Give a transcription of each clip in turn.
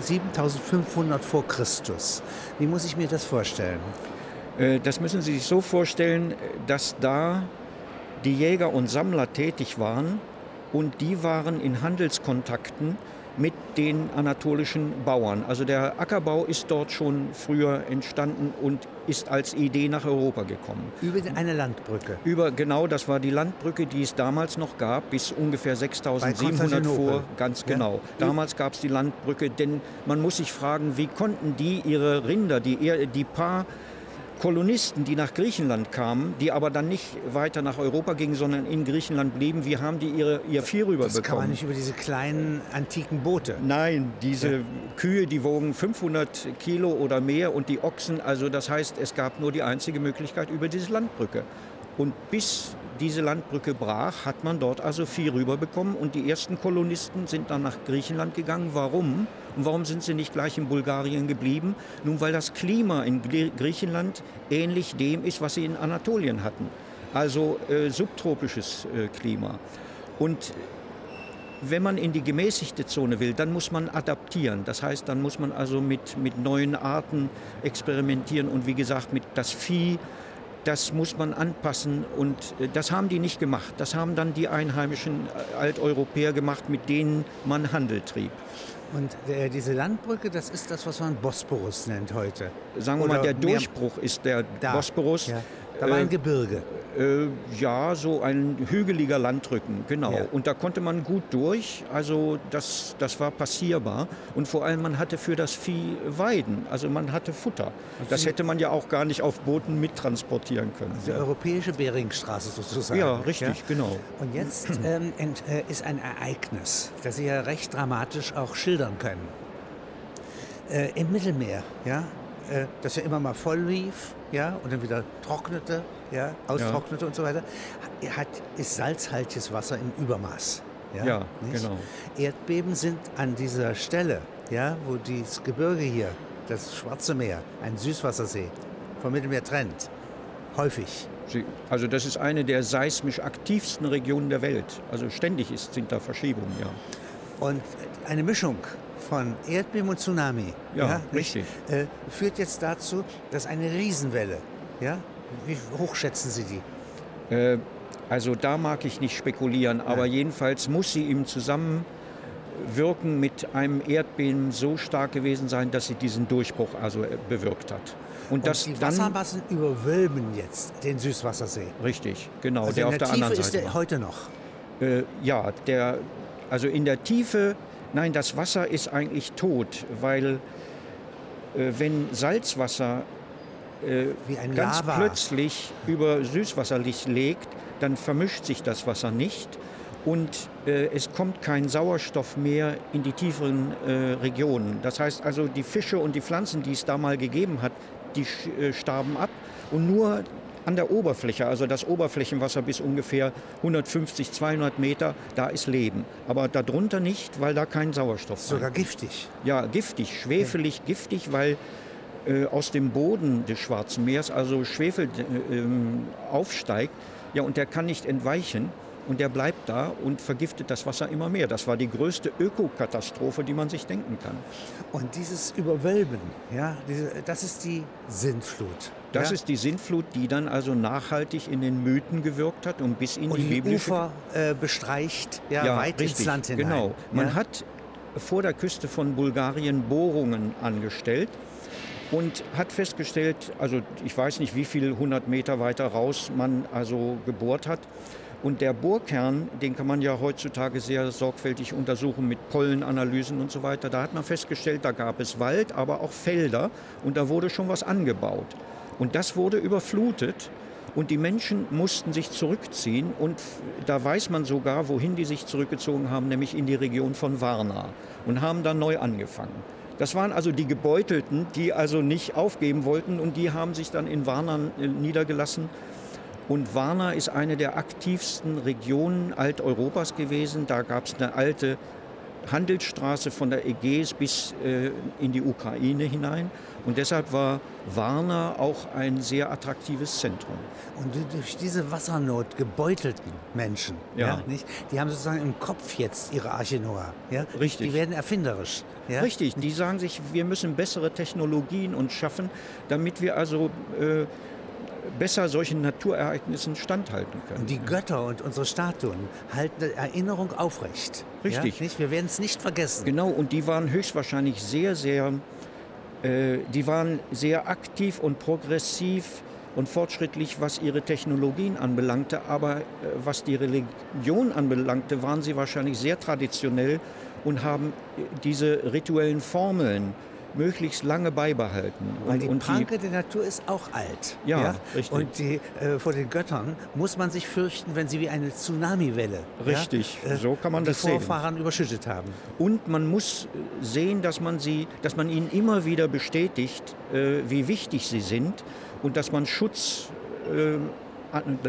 7500 vor Christus. Wie muss ich mir das vorstellen? Äh, das müssen Sie sich so vorstellen, dass da die Jäger und Sammler tätig waren und die waren in Handelskontakten mit den anatolischen Bauern. Also der Ackerbau ist dort schon früher entstanden und ist als Idee nach Europa gekommen. Über eine Landbrücke? Über, genau, das war die Landbrücke, die es damals noch gab, bis ungefähr 6700 vor, ganz genau. Ja? Damals gab es die Landbrücke, denn man muss sich fragen, wie konnten die ihre Rinder, die, die paar Kolonisten, die nach Griechenland kamen, die aber dann nicht weiter nach Europa gingen, sondern in Griechenland blieben, wie haben die ihre, ihr Vieh rüberbekommen? Das kann man nicht über diese kleinen antiken Boote. Nein, diese ja. Kühe, die wogen 500 Kilo oder mehr und die Ochsen, also das heißt, es gab nur die einzige Möglichkeit über diese Landbrücke. Und bis diese Landbrücke brach, hat man dort also Vieh rüberbekommen und die ersten Kolonisten sind dann nach Griechenland gegangen. Warum? Und warum sind sie nicht gleich in Bulgarien geblieben? Nun, weil das Klima in Griechenland ähnlich dem ist, was sie in Anatolien hatten. Also äh, subtropisches äh, Klima. Und wenn man in die gemäßigte Zone will, dann muss man adaptieren. Das heißt, dann muss man also mit, mit neuen Arten experimentieren und wie gesagt, mit das Vieh das muss man anpassen und äh, das haben die nicht gemacht. Das haben dann die einheimischen äh, Alteuropäer gemacht, mit denen man Handel trieb. Und äh, diese Landbrücke, das ist das, was man Bosporus nennt heute. Sagen wir Oder mal, der Durchbruch ist der da. Bosporus. Ja. Da war ein Gebirge. Äh, ja, so ein hügeliger Landrücken, genau. Ja. Und da konnte man gut durch, also das, das war passierbar. Und vor allem, man hatte für das Vieh Weiden, also man hatte Futter. Also das hätte man ja auch gar nicht auf Booten mittransportieren können. Die ja. europäische Beringstraße sozusagen. Ja, richtig, ja? genau. Und jetzt ähm, äh, ist ein Ereignis, das Sie ja recht dramatisch auch schildern können. Äh, Im Mittelmeer, ja, äh, das ja immer mal voll lief, ja, und dann wieder trocknete, ja, austrocknete ja. und so weiter, hat, ist salzhaltiges Wasser im Übermaß. Ja, ja genau. Erdbeben sind an dieser Stelle, ja, wo das Gebirge hier, das Schwarze Meer, ein Süßwassersee vom Mittelmeer trennt, häufig. Also das ist eine der seismisch aktivsten Regionen der Welt. Also ständig ist, sind da Verschiebungen, ja. Und eine Mischung von Erdbeben und Tsunami ja, ja richtig. Äh, führt jetzt dazu, dass eine Riesenwelle, ja, wie hoch schätzen Sie die? Äh, also da mag ich nicht spekulieren, aber Nein. jedenfalls muss sie im Zusammenwirken mit einem Erdbeben so stark gewesen sein, dass sie diesen Durchbruch also äh, bewirkt hat. Und, und die Wassermassen überwölben jetzt den Süßwassersee. Richtig, genau. Also der, der auf der Tiefe anderen Seite ist der heute noch. Äh, ja, der, also in der Tiefe Nein, das Wasser ist eigentlich tot, weil äh, wenn Salzwasser äh, ganz Lava. plötzlich über Süßwasserlicht legt, dann vermischt sich das Wasser nicht und äh, es kommt kein Sauerstoff mehr in die tieferen äh, Regionen. Das heißt also, die Fische und die Pflanzen, die es da mal gegeben hat, die äh, starben ab und nur an der Oberfläche, also das Oberflächenwasser bis ungefähr 150, 200 Meter, da ist Leben. Aber darunter nicht, weil da kein Sauerstoff ist. Sogar giftig. Ja, giftig, schwefelig, ja. giftig, weil äh, aus dem Boden des Schwarzen Meeres also Schwefel äh, aufsteigt. Ja, und der kann nicht entweichen und der bleibt da und vergiftet das Wasser immer mehr. Das war die größte Ökokatastrophe, die man sich denken kann. Und dieses Überwölben, ja, diese, das ist die Sintflut. Das ja? ist die Sintflut, die dann also nachhaltig in den Mythen gewirkt hat und bis in und die, die biblische Ufer äh, bestreicht, ja, ja weit richtig, ins Land hinein. Genau. Man ja? hat vor der Küste von Bulgarien Bohrungen angestellt und hat festgestellt, also ich weiß nicht, wie viel hundert Meter weiter raus man also gebohrt hat. Und der Bohrkern, den kann man ja heutzutage sehr sorgfältig untersuchen mit Pollenanalysen und so weiter. Da hat man festgestellt, da gab es Wald, aber auch Felder und da wurde schon was angebaut. Und das wurde überflutet. Und die Menschen mussten sich zurückziehen. Und da weiß man sogar, wohin die sich zurückgezogen haben, nämlich in die Region von Varna. Und haben dann neu angefangen. Das waren also die Gebeutelten, die also nicht aufgeben wollten. Und die haben sich dann in Varna äh, niedergelassen. Und Varna ist eine der aktivsten Regionen Alteuropas gewesen. Da gab es eine alte Handelsstraße von der Ägäis bis äh, in die Ukraine hinein. Und deshalb war Varna auch ein sehr attraktives Zentrum. Und durch diese Wassernot gebeutelten Menschen, ja. ja. nicht, die haben sozusagen im Kopf jetzt ihre Arche Noah. Ja? Richtig. Die werden erfinderisch. Ja? Richtig, die sagen sich, wir müssen bessere Technologien uns schaffen, damit wir also äh, besser solchen Naturereignissen standhalten können. Und die Götter und unsere Statuen halten die Erinnerung aufrecht. Richtig. Ja? Nicht? Wir werden es nicht vergessen. Genau, und die waren höchstwahrscheinlich sehr, sehr, äh, die waren sehr aktiv und progressiv und fortschrittlich, was ihre Technologien anbelangte, aber äh, was die Religion anbelangte, waren sie wahrscheinlich sehr traditionell und haben äh, diese rituellen Formeln möglichst lange beibehalten. Weil und, die und Pranke der Natur ist auch alt. Ja, ja? richtig. Und die, äh, vor den Göttern muss man sich fürchten, wenn sie wie eine Tsunamiwelle richtig, ja? äh, so kann man die das Vorfahren sehen. überschüttet haben. Und man muss sehen, dass man sie, dass man ihnen immer wieder bestätigt, äh, wie wichtig sie sind und dass man Schutz äh,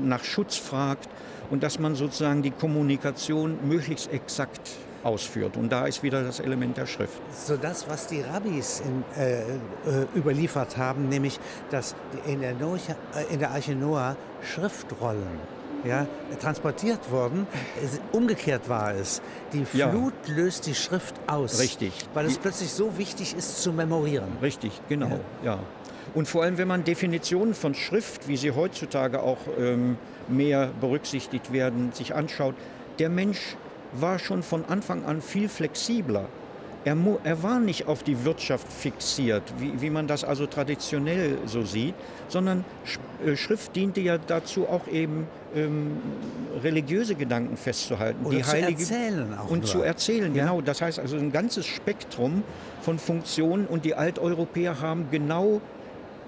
nach Schutz fragt und dass man sozusagen die Kommunikation möglichst exakt ausführt. Und da ist wieder das Element der Schrift. So das, was die Rabbis in, äh, äh, überliefert haben, nämlich dass in der, Noach, äh, in der Arche Noah Schriftrollen ja, transportiert wurden. Umgekehrt war es. Die Flut ja. löst die Schrift aus. Richtig. Weil es die, plötzlich so wichtig ist zu memorieren. Richtig, genau. Ja. ja. Und vor allem, wenn man Definitionen von Schrift, wie sie heutzutage auch ähm, mehr berücksichtigt werden, sich anschaut, der Mensch war schon von Anfang an viel flexibler. Er, er, war nicht auf die Wirtschaft fixiert, wie, wie, man das also traditionell so sieht, sondern äh, Schrift diente ja dazu auch eben ähm, religiöse Gedanken festzuhalten. Oder die zu Heilige, erzählen auch Und nur. zu erzählen, ja? genau. Das heißt also ein ganzes Spektrum von Funktionen und die Alteuropäer haben genau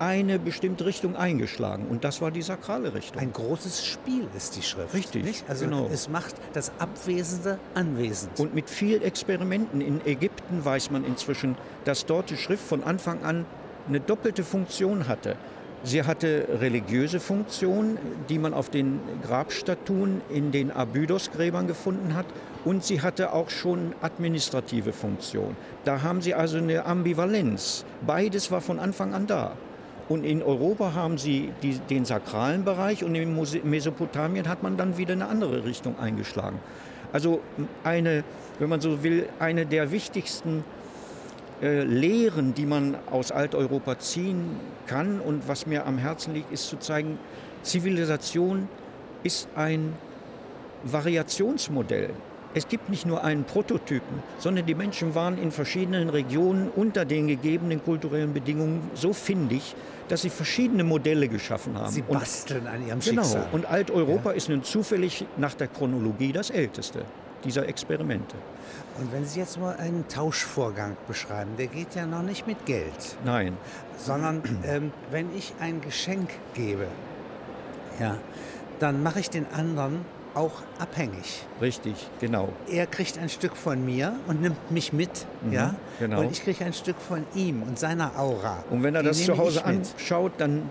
eine bestimmte Richtung eingeschlagen. Und das war die sakrale Richtung. Ein großes Spiel ist die Schrift. Richtig. Nicht? Also genau. es macht das Abwesende anwesend. Und mit viel Experimenten. In Ägypten weiß man inzwischen, dass dort die Schrift von Anfang an eine doppelte Funktion hatte. Sie hatte religiöse Funktion, die man auf den Grabstatuen in den Abydos-Gräbern gefunden hat. Und sie hatte auch schon administrative Funktion. Da haben sie also eine Ambivalenz. Beides war von Anfang an da. Und in Europa haben sie die, den sakralen Bereich und in Mesopotamien hat man dann wieder eine andere Richtung eingeschlagen. Also eine, wenn man so will, eine der wichtigsten äh, Lehren, die man aus Alteuropa ziehen kann und was mir am Herzen liegt, ist zu zeigen, Zivilisation ist ein Variationsmodell. Es gibt nicht nur einen Prototypen, sondern die Menschen waren in verschiedenen Regionen unter den gegebenen kulturellen Bedingungen so findig, dass sie verschiedene Modelle geschaffen haben. Sie basteln und, an ihrem genau. Schicksal. Und Alteuropa ja. ist nun zufällig nach der Chronologie das älteste dieser Experimente. Und wenn Sie jetzt mal einen Tauschvorgang beschreiben, der geht ja noch nicht mit Geld. Nein. Sondern ähm, wenn ich ein Geschenk gebe, ja, dann mache ich den anderen auch abhängig. Richtig, genau. Er kriegt ein Stück von mir und nimmt mich mit, mhm, ja, genau. und ich kriege ein Stück von ihm und seiner Aura. Und wenn er das zu Hause anschaut, dann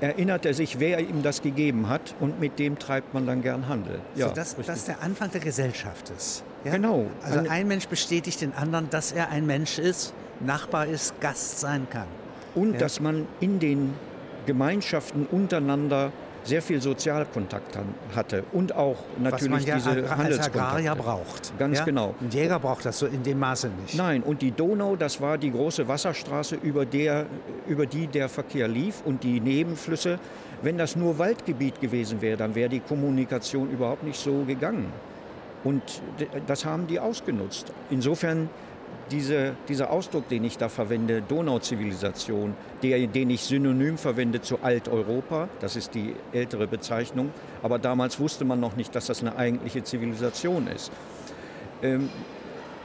erinnert er sich, wer ihm das gegeben hat und mit dem treibt man dann gern Handel. Ja, so, dass das der Anfang der Gesellschaft ist. Ja? Genau. Also ein Mensch bestätigt den anderen, dass er ein Mensch ist, Nachbar ist, Gast sein kann. Und ja? dass man in den Gemeinschaften untereinander sehr viel Sozialkontakt hatte und auch natürlich ja diese als Handelskontakte. Agrarier braucht. Ganz ja? genau. Ein Jäger braucht das so in dem Maße nicht. Nein, und die Donau, das war die große Wasserstraße, über, der, über die der Verkehr lief und die Nebenflüsse. Wenn das nur Waldgebiet gewesen wäre, dann wäre die Kommunikation überhaupt nicht so gegangen. Und das haben die ausgenutzt. Insofern diese, dieser Ausdruck, den ich da verwende, Donauzivilisation, der, den ich synonym verwende zu Alteuropa, das ist die ältere Bezeichnung, aber damals wusste man noch nicht, dass das eine eigentliche Zivilisation ist. Ähm,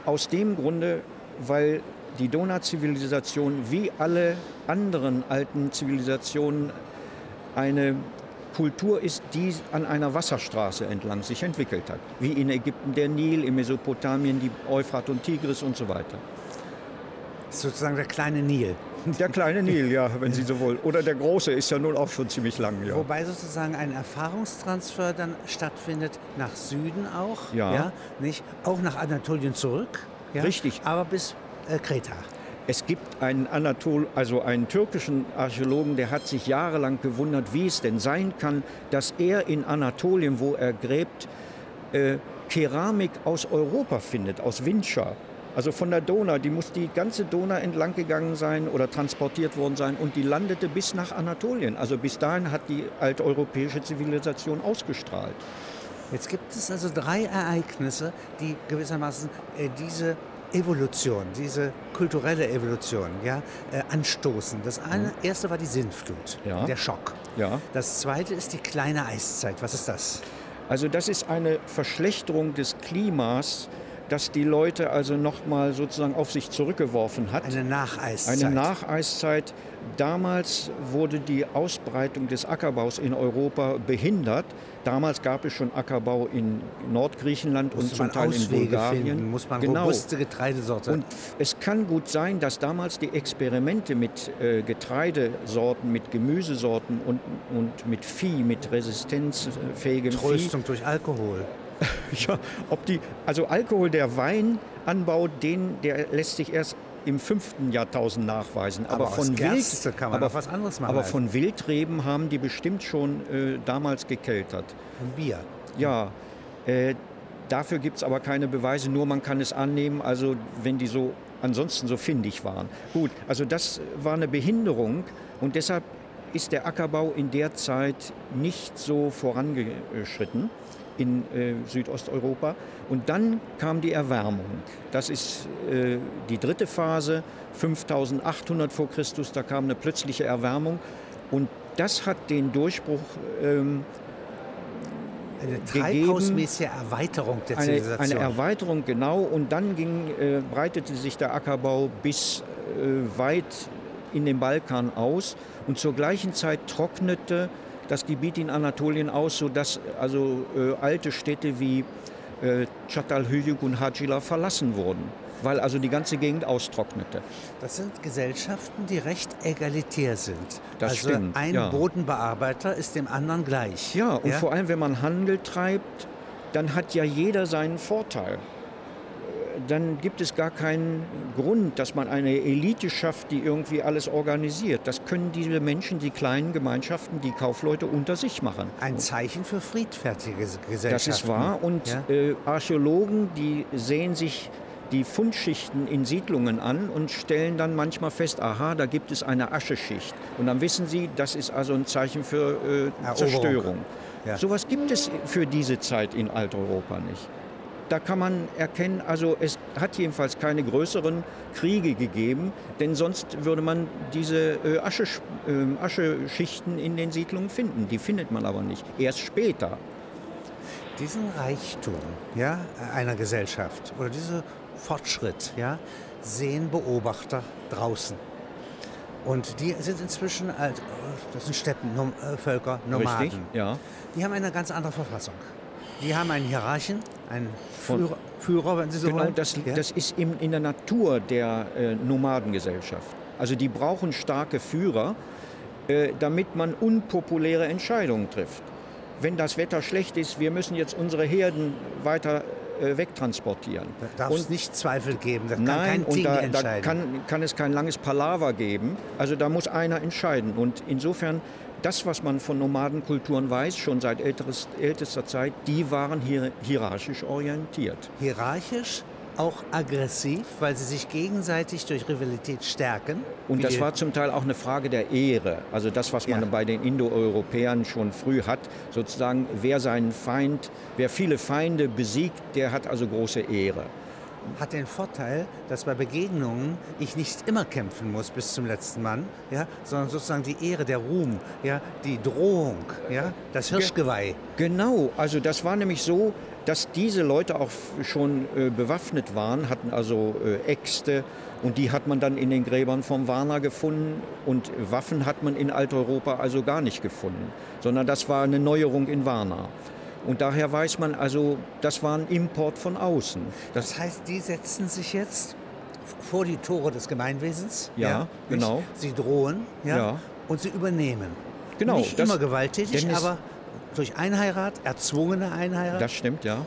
aus dem Grunde, weil die Donauzivilisation wie alle anderen alten Zivilisationen eine Kultur ist, die an einer Wasserstraße entlang sich entwickelt hat. Wie in Ägypten der Nil, in Mesopotamien die Euphrat und Tigris und so weiter. Sozusagen der kleine Nil. Der kleine Nil, ja, wenn Sie so wollen. Oder der große ist ja nun auch schon ziemlich lang. Ja. Wobei sozusagen ein Erfahrungstransfer dann stattfindet nach Süden auch. Ja. ja nicht? Auch nach Anatolien zurück. ja? Richtig. aber bis äh, Kreta. Es gibt einen Anatol, also einen türkischen Archäologen, der hat sich jahrelang gewundert, wie es denn sein kann, dass er in Anatolien, wo er gräbt, äh, Keramik aus Europa findet, aus Windscha. Also von der Donau, die muss die ganze Donau entlang gegangen sein oder transportiert worden sein und die landete bis nach Anatolien. Also bis dahin hat die alteuropäische Zivilisation ausgestrahlt. Jetzt gibt es also drei Ereignisse, die gewissermaßen äh, diese Evolution, diese kulturelle Evolution ja, äh, anstoßen. Das eine, mhm. erste war die Sintflut, ja. der Schock. Ja. Das zweite ist die kleine Eiszeit. Was ist das? Also das ist eine Verschlechterung des Klimas, das die Leute also nochmal sozusagen auf sich zurückgeworfen hat. Eine Nacheiszeit. Eine Nacheiszeit. Damals wurde die Ausbreitung des Ackerbaus in Europa behindert. Damals gab es schon Ackerbau in Nordgriechenland muss und zum Teil Auswege in Bulgarien. Finden, muss man genau. robuste Getreidesorte. Und es kann gut sein, dass damals die Experimente mit äh, Getreidesorten, mit Gemüsesorten und, und mit Vieh, mit resistenzfähigem Tröstung Vieh, durch Alkohol. ja, ob die, also Alkohol, der Weinanbau, den, der lässt sich erst im fünften Jahrtausend nachweisen. Aber, aber von Wild, kann man aber, was anderes machen. Aber von Wildreben haben die bestimmt schon äh, damals gekeltert. Von Bier. Ja. Äh, dafür gibt es aber keine Beweise, nur man kann es annehmen, also wenn die so ansonsten so findig waren. Gut, also das war eine Behinderung und deshalb ist der Ackerbau in der Zeit nicht so vorangeschritten in äh, Südosteuropa. Und dann kam die Erwärmung. Das ist äh, die dritte Phase, 5800 vor Christus, da kam eine plötzliche Erwärmung. Und das hat den Durchbruch ähm, eine treibhausmäßige Erweiterung der Zivilisation. Eine, eine Erweiterung, genau. Und dann ging, äh, breitete sich der Ackerbau bis äh, weit in den Balkan aus. Und zur gleichen Zeit trocknete das Gebiet in Anatolien aus, sodass also äh, alte Städte wie äh, Çatalhöyük und Hacila verlassen wurden, weil also die ganze Gegend austrocknete. Das sind Gesellschaften, die recht egalitär sind. Das also stimmt. Ein ja. Bodenbearbeiter ist dem anderen gleich. Ja, und ja? vor allem, wenn man Handel treibt, dann hat ja jeder seinen Vorteil dann gibt es gar keinen Grund, dass man eine Elite schafft, die irgendwie alles organisiert. Das können diese Menschen, die kleinen Gemeinschaften, die Kaufleute unter sich machen. Ein Zeichen für friedfertige Gesellschaften. Das ist wahr. Und ja? äh, Archäologen, die sehen sich die Fundschichten in Siedlungen an und stellen dann manchmal fest, aha, da gibt es eine Ascheschicht. Und dann wissen sie, das ist also ein Zeichen für äh, Zerstörung. Ja. Sowas gibt es für diese Zeit in Alteuropa nicht da kann man erkennen, also es hat jedenfalls keine größeren Kriege gegeben, denn sonst würde man diese äh, Asche, äh, Ascheschichten in den Siedlungen finden. Die findet man aber nicht, erst später. Diesen Reichtum ja, einer Gesellschaft oder diesen Fortschritt ja, sehen Beobachter draußen. Und die sind inzwischen, als, das sind Steppenvölker, Nomaden. Richtig, ja. Die haben eine ganz andere Verfassung. Die haben einen Hierarchen, einen Führer, Führer wenn Sie so genau, wollen. Das, ja? das ist in, in der Natur der äh, Nomadengesellschaft. Also die brauchen starke Führer, äh, damit man unpopuläre Entscheidungen trifft. Wenn das Wetter schlecht ist, wir müssen jetzt unsere Herden weiter äh, wegtransportieren. Da darf es nicht Zweifel geben, da kann nein, und da, da kann, kann es kein langes Palaver geben. Also da muss einer entscheiden. Und insofern das, was man von Nomadenkulturen weiß, schon seit älteres, ältester Zeit, die waren hier, hierarchisch orientiert. Hierarchisch, auch aggressiv, weil sie sich gegenseitig durch Rivalität stärken. Und das war zum Teil auch eine Frage der Ehre. Also das, was man ja. bei den Indoeuropäern schon früh hat, sozusagen, wer seinen Feind, wer viele Feinde besiegt, der hat also große Ehre hat den Vorteil, dass bei Begegnungen ich nicht immer kämpfen muss bis zum letzten Mann, ja, sondern sozusagen die Ehre, der Ruhm, ja, die Drohung, ja, das Hirschgeweih. Genau, also das war nämlich so, dass diese Leute auch schon äh, bewaffnet waren, hatten also äh, Äxte und die hat man dann in den Gräbern vom Warna gefunden und Waffen hat man in Alteuropa also gar nicht gefunden, sondern das war eine Neuerung in Warna. Und daher weiß man also, das war ein Import von außen. Das, das heißt, die setzen sich jetzt vor die Tore des Gemeinwesens. Ja, ja genau. Sie drohen ja, ja, und sie übernehmen. Genau. Nicht immer gewalttätig, aber durch Einheirat, erzwungene Einheirat. Das stimmt, ja.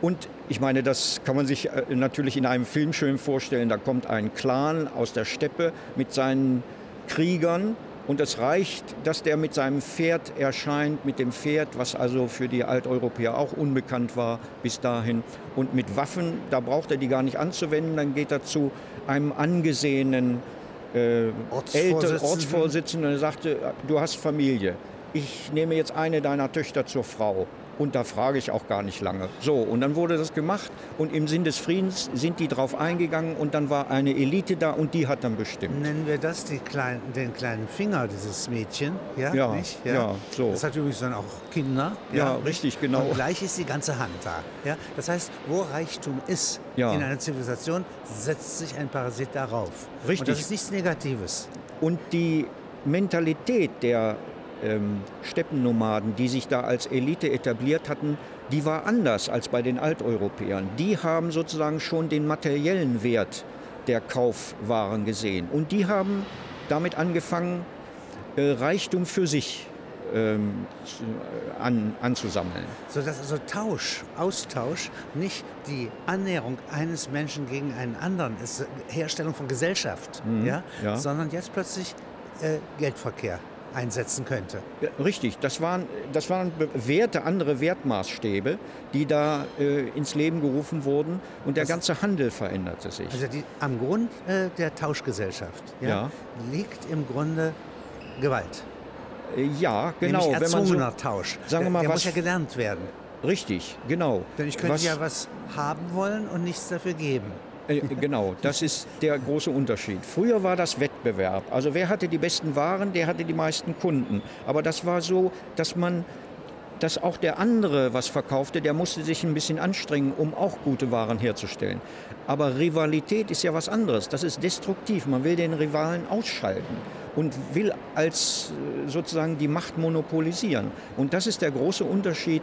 Und ich meine, das kann man sich äh, natürlich in einem Film schön vorstellen. Da kommt ein Clan aus der Steppe mit seinen Kriegern und es reicht, dass der mit seinem Pferd erscheint, mit dem Pferd, was also für die Alteuropäer auch unbekannt war bis dahin. Und mit Waffen, da braucht er die gar nicht anzuwenden, dann geht er zu einem angesehenen äh, Ortsvorsitzenden. Ortsvorsitzenden und sagte, du hast Familie. Ich nehme jetzt eine deiner Töchter zur Frau. Und da frage ich auch gar nicht lange. So, und dann wurde das gemacht und im Sinn des Friedens sind die drauf eingegangen und dann war eine Elite da und die hat dann bestimmt. Nennen wir das kleinen, den kleinen Finger dieses Mädchen? Ja, ja, nicht? ja. ja so. Das hat übrigens dann auch Kinder. Ja, ja richtig, genau. Und gleich ist die ganze Hand da. Ja? Das heißt, wo Reichtum ist ja. in einer Zivilisation, setzt sich ein Parasit darauf. Richtig. Und das ist nichts Negatives. Und die Mentalität der ähm, Steppennomaden, die sich da als Elite etabliert hatten, die war anders als bei den Alteuropäern. Die haben sozusagen schon den materiellen Wert der Kaufwaren gesehen. Und die haben damit angefangen, äh, Reichtum für sich ähm, an, anzusammeln. So dass also Tausch, Austausch nicht die Annäherung eines Menschen gegen einen anderen ist, Herstellung von Gesellschaft, mhm, ja? ja? sondern jetzt plötzlich äh, Geldverkehr einsetzen könnte. Ja, richtig, das waren, das waren Werte, andere Wertmaßstäbe, die da äh, ins Leben gerufen wurden und der das ganze Handel veränderte sich. Also die, am Grund äh, der Tauschgesellschaft ja, ja. liegt im Grunde Gewalt. Äh, ja, genau. Nämlich erzwungener man so, Tausch. Sagen wir mal, der was, muss ja gelernt werden. Richtig, genau. Denn ich könnte was, ja was haben wollen und nichts dafür geben. Äh, genau, das ist der große Unterschied. Früher war das Wettbewerb. Also wer hatte die besten Waren, der hatte die meisten Kunden. Aber das war so, dass man dass auch der andere was verkaufte, der musste sich ein bisschen anstrengen, um auch gute Waren herzustellen. Aber Rivalität ist ja was anderes. Das ist destruktiv. Man will den Rivalen ausschalten und will als äh, sozusagen die Macht monopolisieren. Und das ist der große Unterschied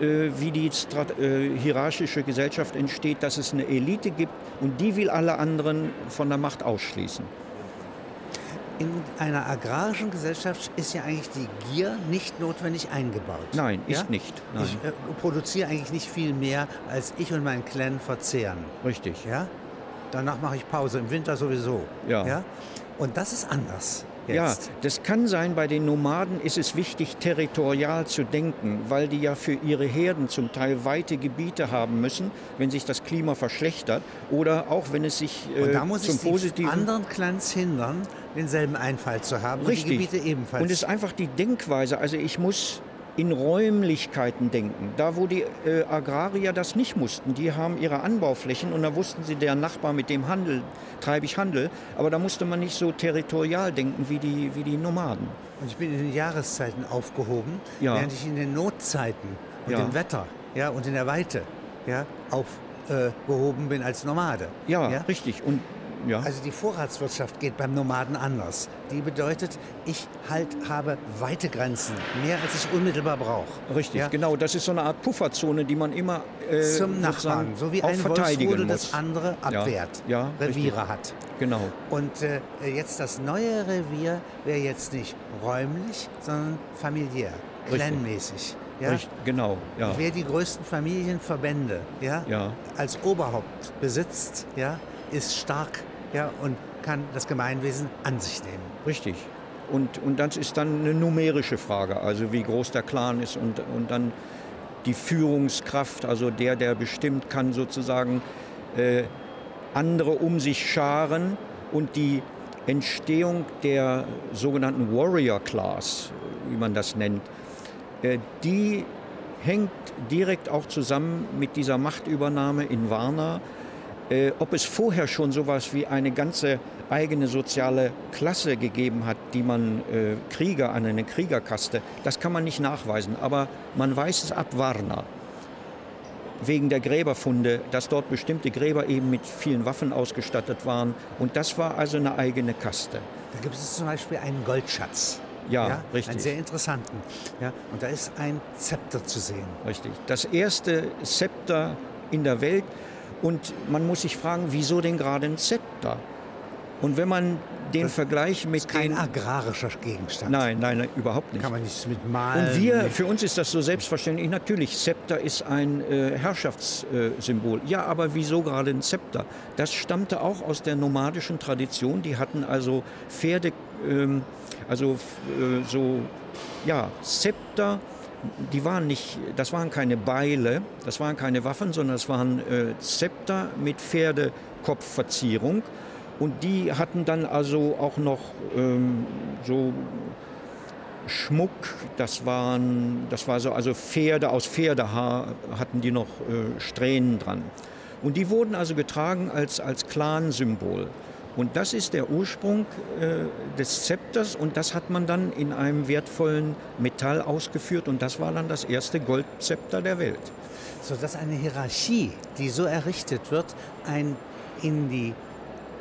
wie die äh, hierarchische Gesellschaft entsteht, dass es eine Elite gibt und die will alle anderen von der Macht ausschließen. In einer agrarischen Gesellschaft ist ja eigentlich die Gier nicht notwendig eingebaut. Nein, ja? ist nicht. Nein. Ich äh, produziere eigentlich nicht viel mehr, als ich und mein Clan verzehren. Richtig. Ja? Danach mache ich Pause, im Winter sowieso. Ja. ja? Und das ist anders. Jetzt. Ja, das kann sein, bei den Nomaden ist es wichtig, territorial zu denken, weil die ja für ihre Herden zum Teil weite Gebiete haben müssen, wenn sich das Klima verschlechtert oder auch wenn es sich äh, und da muss zum Positiven... anderen Clans hindern, denselben Einfall zu haben Richtig. und die Gebiete ebenfalls. Und es ist einfach die Denkweise, also ich muss in Räumlichkeiten denken. Da, wo die äh, Agrarier das nicht mussten, die haben ihre Anbauflächen und da wussten sie, der Nachbar mit dem Handel, treibe ich Handel. Aber da musste man nicht so territorial denken wie die, wie die Nomaden. Und ich bin in den Jahreszeiten aufgehoben, ja. während ich in den Notzeiten und ja. im Wetter ja, und in der Weite ja, aufgehoben äh, bin als Nomade. Ja, ja, richtig. Und ja. Also die Vorratswirtschaft geht beim Nomaden anders. Die bedeutet, ich halt habe weite Grenzen, mehr als ich unmittelbar brauche. Richtig, ja? genau. Das ist so eine Art Pufferzone, die man immer äh, zum Nachbarn, so wie ein Wolfsrudel das andere abwehrt, ja, ja Reviere richtig. hat. Genau. Und äh, jetzt das neue Revier wäre jetzt nicht räumlich, sondern familiär, clanmäßig. Ja? Richtig, genau. Ja. Wer die größten Familienverbände ja, ja. als Oberhaupt besitzt, ja, ist stark ja, und kann das Gemeinwesen an sich nehmen. Richtig. Und, und das ist dann eine numerische Frage, also wie groß der Clan ist und, und dann die Führungskraft, also der, der bestimmt, kann sozusagen äh, andere um sich scharen und die Entstehung der sogenannten Warrior Class, wie man das nennt, äh, die hängt direkt auch zusammen mit dieser Machtübernahme in Varna äh, ob es vorher schon sowas wie eine ganze eigene soziale Klasse gegeben hat, die man äh, Krieger an eine Kriegerkaste, das kann man nicht nachweisen. Aber man weiß es ab Warna wegen der Gräberfunde, dass dort bestimmte Gräber eben mit vielen Waffen ausgestattet waren. Und das war also eine eigene Kaste. Da gibt es zum Beispiel einen Goldschatz. Ja, ja, richtig. Einen sehr interessanten. Ja, und da ist ein Zepter zu sehen. Richtig. Das erste Zepter in der Welt und man muss sich fragen, wieso denn gerade ein Zepter? Und wenn man den Das Vergleich mit ist kein den agrarischer Gegenstand. Nein, nein, nein, überhaupt nicht. Kann man nicht mit malen. Und wir, für uns ist das so selbstverständlich. Natürlich, Zepter ist ein äh, Herrschaftssymbol. ja, aber wieso gerade ein Zepter? Das stammte auch aus der nomadischen Tradition. Die hatten also Pferde, ähm, also äh, so, ja, Zepter. Die waren nicht, das waren keine Beile, das waren keine Waffen, sondern das waren äh, Zepter mit Pferdekopfverzierung. Und die hatten dann also auch noch ähm, so Schmuck, das waren, das war so, also Pferde aus Pferdehaar hatten die noch äh, Strähnen dran. Und die wurden also getragen als, als Clan-Symbol. Und das ist der Ursprung äh, des Zepters und das hat man dann in einem wertvollen Metall ausgeführt und das war dann das erste Goldzepter der Welt. sodass eine Hierarchie, die so errichtet wird, ein in die